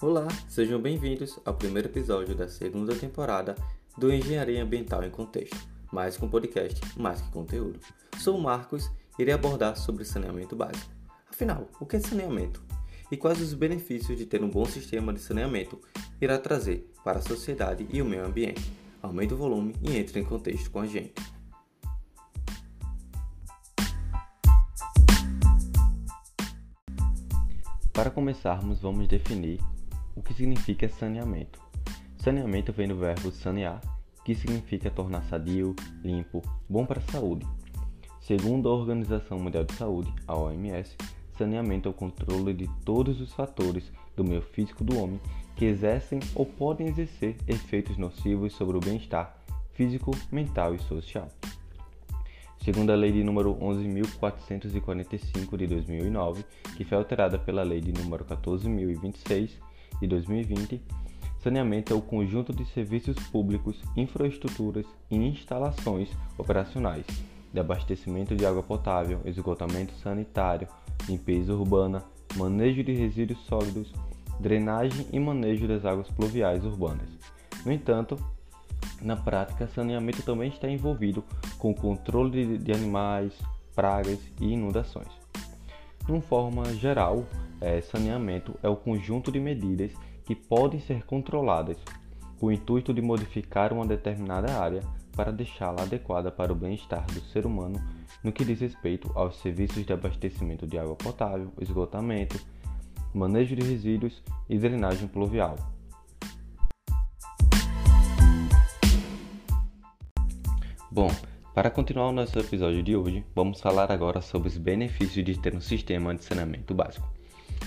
Olá, sejam bem-vindos ao primeiro episódio da segunda temporada do Engenharia Ambiental em Contexto, mais um podcast, mais que conteúdo. Sou o Marcos e irei abordar sobre saneamento básico. Afinal, o que é saneamento? E quais os benefícios de ter um bom sistema de saneamento irá trazer para a sociedade e o meio ambiente? Aumente o volume e entre em contexto com a gente. Para começarmos, vamos definir o que significa saneamento. Saneamento vem do verbo sanear, que significa tornar sadio, limpo, bom para a saúde. Segundo a Organização Mundial de Saúde, a OMS, saneamento é o controle de todos os fatores do meio físico do homem que exercem ou podem exercer efeitos nocivos sobre o bem-estar físico, mental e social. Segundo a Lei de número 11.445 de 2009, que foi alterada pela Lei de número 14.026 de 2020, saneamento é o conjunto de serviços públicos, infraestruturas e instalações operacionais de abastecimento de água potável, esgotamento sanitário, limpeza urbana, manejo de resíduos sólidos, drenagem e manejo das águas pluviais urbanas. No entanto, na prática, saneamento também está envolvido com o controle de animais, pragas e inundações. De uma forma geral, é, saneamento é o conjunto de medidas que podem ser controladas com o intuito de modificar uma determinada área para deixá-la adequada para o bem-estar do ser humano no que diz respeito aos serviços de abastecimento de água potável, esgotamento, manejo de resíduos e drenagem pluvial. Bom, para continuar o nosso episódio de hoje, vamos falar agora sobre os benefícios de ter um sistema de saneamento básico.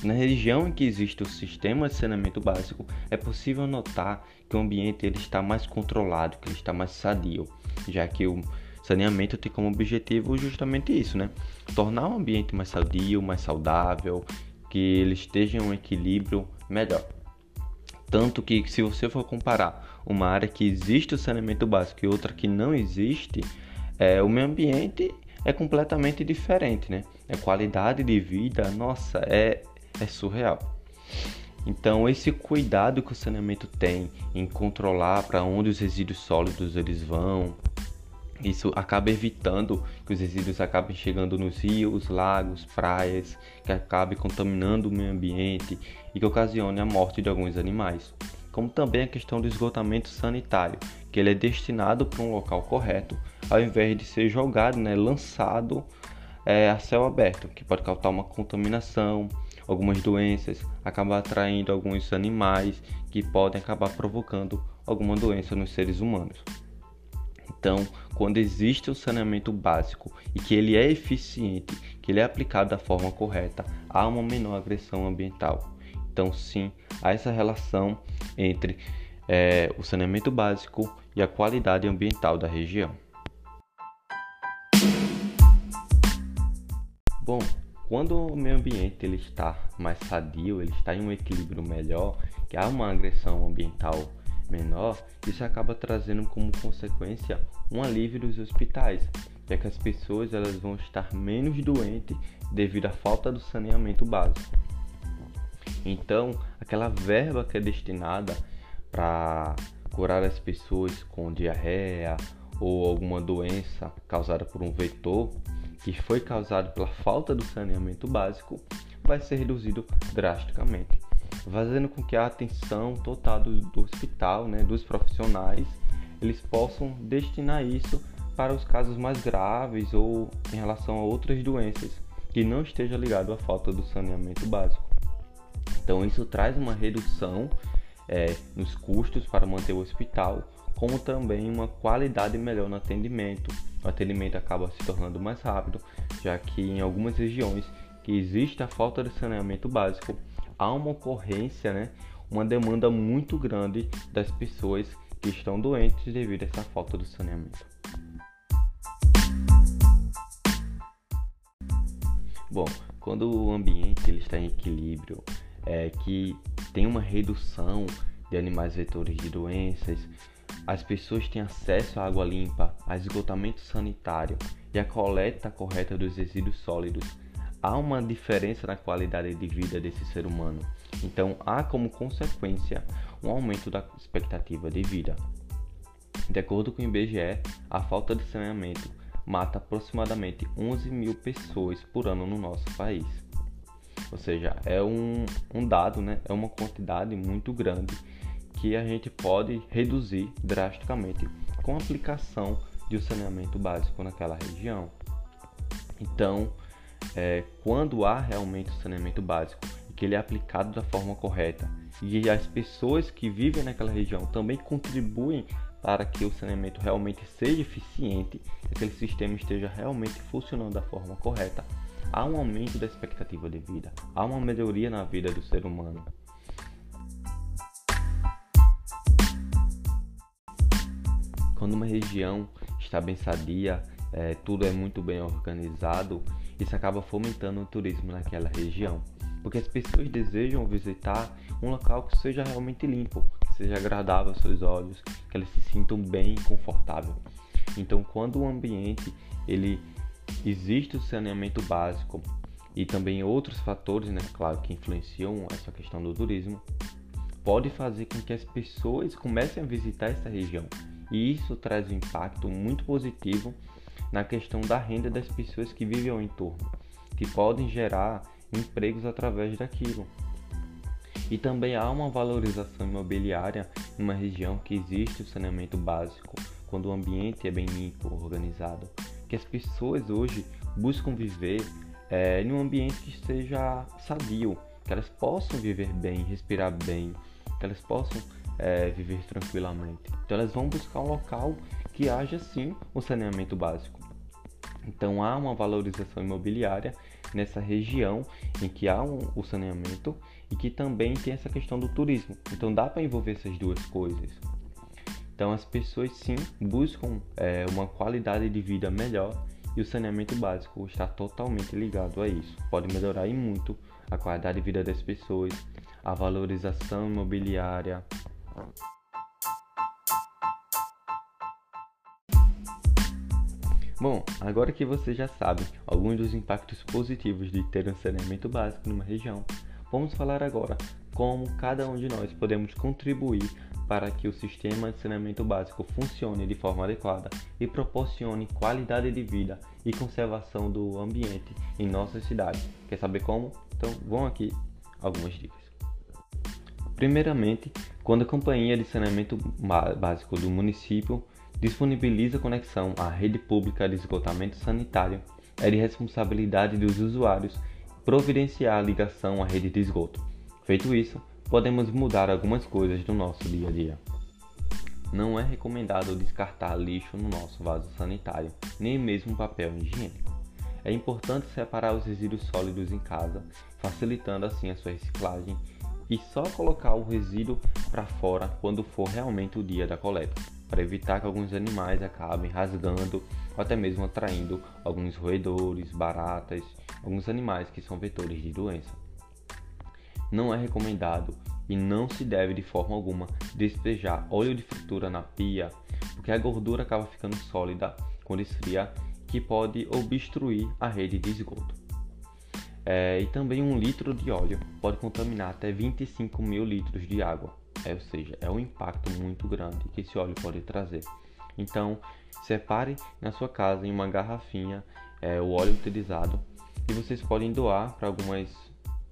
Na região em que existe o sistema de saneamento básico, é possível notar que o ambiente ele está mais controlado, que ele está mais sadio, já que o saneamento tem como objetivo justamente isso, né? Tornar o ambiente mais sadio, mais saudável, que ele esteja em um equilíbrio melhor. Tanto que se você for comparar uma área que existe o saneamento básico e outra que não existe, é, o meio ambiente é completamente diferente, né? A qualidade de vida, nossa, é, é surreal. Então, esse cuidado que o saneamento tem em controlar para onde os resíduos sólidos eles vão, isso acaba evitando que os resíduos acabem chegando nos rios, lagos, praias, que acabe contaminando o meio ambiente e que ocasione a morte de alguns animais. Como também a questão do esgotamento sanitário, que ele é destinado para um local correto, ao invés de ser jogado, né, lançado é, a céu aberto, que pode causar uma contaminação, algumas doenças, acabar atraindo alguns animais que podem acabar provocando alguma doença nos seres humanos. Então, quando existe o saneamento básico e que ele é eficiente, que ele é aplicado da forma correta, há uma menor agressão ambiental. Então, sim, há essa relação entre é, o saneamento básico e a qualidade ambiental da região. Bom, quando o meio ambiente ele está mais sadio, ele está em um equilíbrio melhor, que há uma agressão ambiental menor, isso acaba trazendo como consequência um alívio dos hospitais, já que as pessoas elas vão estar menos doentes devido à falta do saneamento básico. Então, aquela verba que é destinada para curar as pessoas com diarreia ou alguma doença causada por um vetor que foi causado pela falta do saneamento básico vai ser reduzido drasticamente fazendo com que a atenção total do, do hospital, né, dos profissionais, eles possam destinar isso para os casos mais graves ou em relação a outras doenças que não esteja ligado à falta do saneamento básico. Então isso traz uma redução é, nos custos para manter o hospital, como também uma qualidade melhor no atendimento. O atendimento acaba se tornando mais rápido, já que em algumas regiões que existe a falta de saneamento básico, há uma ocorrência, né, uma demanda muito grande das pessoas que estão doentes devido a essa falta do saneamento. Bom, quando o ambiente ele está em equilíbrio, é, que tem uma redução de animais vetores de doenças, as pessoas têm acesso à água limpa, a esgotamento sanitário e a coleta correta dos resíduos sólidos, há uma diferença na qualidade de vida desse ser humano. Então, há como consequência um aumento da expectativa de vida. De acordo com o IBGE, a falta de saneamento mata aproximadamente 11 mil pessoas por ano no nosso país. Ou seja, é um, um dado, né? é uma quantidade muito grande que a gente pode reduzir drasticamente com a aplicação de um saneamento básico naquela região. Então, é, quando há realmente o saneamento básico e que ele é aplicado da forma correta e as pessoas que vivem naquela região também contribuem para que o saneamento realmente seja eficiente, que aquele sistema esteja realmente funcionando da forma correta, há um aumento da expectativa de vida, há uma melhoria na vida do ser humano. Quando uma região está bem sadia, é, tudo é muito bem organizado, isso acaba fomentando o turismo naquela região, porque as pessoas desejam visitar um local que seja realmente limpo, que seja agradável aos seus olhos, que elas se sintam bem e confortável. Então, quando o ambiente ele existe o saneamento básico e também outros fatores, né, claro, que influenciam essa questão do turismo, pode fazer com que as pessoas comecem a visitar essa região. E isso traz um impacto muito positivo na questão da renda das pessoas que vivem ao entorno, que podem gerar empregos através daquilo. E também há uma valorização imobiliária numa região que existe o saneamento básico, quando o ambiente é bem limpo, organizado, que as pessoas hoje buscam viver é, em um ambiente que seja sadio, que elas possam viver bem, respirar bem, que elas possam é, viver tranquilamente. Então elas vão buscar um local que haja sim o saneamento básico. Então há uma valorização imobiliária nessa região em que há um, o saneamento e que também tem essa questão do turismo. Então dá para envolver essas duas coisas. Então as pessoas sim buscam é, uma qualidade de vida melhor e o saneamento básico está totalmente ligado a isso. Pode melhorar e muito a qualidade de vida das pessoas, a valorização imobiliária. Bom, agora que você já sabe alguns dos impactos positivos de ter um saneamento básico numa região, vamos falar agora como cada um de nós podemos contribuir para que o sistema de saneamento básico funcione de forma adequada e proporcione qualidade de vida e conservação do ambiente em nossa cidade. Quer saber como? Então vão aqui algumas dicas. Primeiramente, quando a companhia de saneamento básico do município disponibiliza conexão à rede pública de esgotamento sanitário, é de responsabilidade dos usuários providenciar a ligação à rede de esgoto. Feito isso, podemos mudar algumas coisas do nosso dia a dia. Não é recomendado descartar lixo no nosso vaso sanitário, nem mesmo papel higiênico. É importante separar os resíduos sólidos em casa, facilitando assim a sua reciclagem, e só colocar o resíduo para fora quando for realmente o dia da coleta para evitar que alguns animais acabem rasgando ou até mesmo atraindo alguns roedores, baratas, alguns animais que são vetores de doença. Não é recomendado e não se deve de forma alguma despejar óleo de fritura na pia, porque a gordura acaba ficando sólida quando esfria, que pode obstruir a rede de esgoto. É, e também um litro de óleo pode contaminar até 25 mil litros de água. É, ou seja, é um impacto muito grande que esse óleo pode trazer. Então, separe na sua casa em uma garrafinha é, o óleo utilizado e vocês podem doar para algumas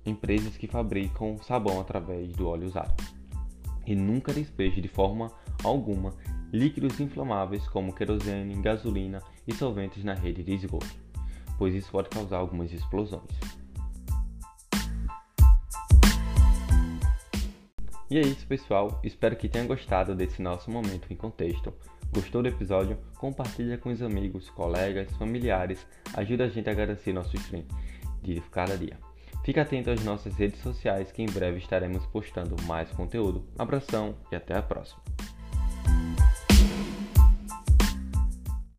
empresas que fabricam sabão através do óleo usado. E nunca despeje de forma alguma líquidos inflamáveis como querosene, gasolina e solventes na rede de esgoto, pois isso pode causar algumas explosões. E é isso, pessoal. Espero que tenha gostado desse nosso momento em contexto. Gostou do episódio? Compartilha com os amigos, colegas, familiares. Ajuda a gente a garantir nosso stream de cada dia. Fique atento às nossas redes sociais que em breve estaremos postando mais conteúdo. Abração e até a próxima.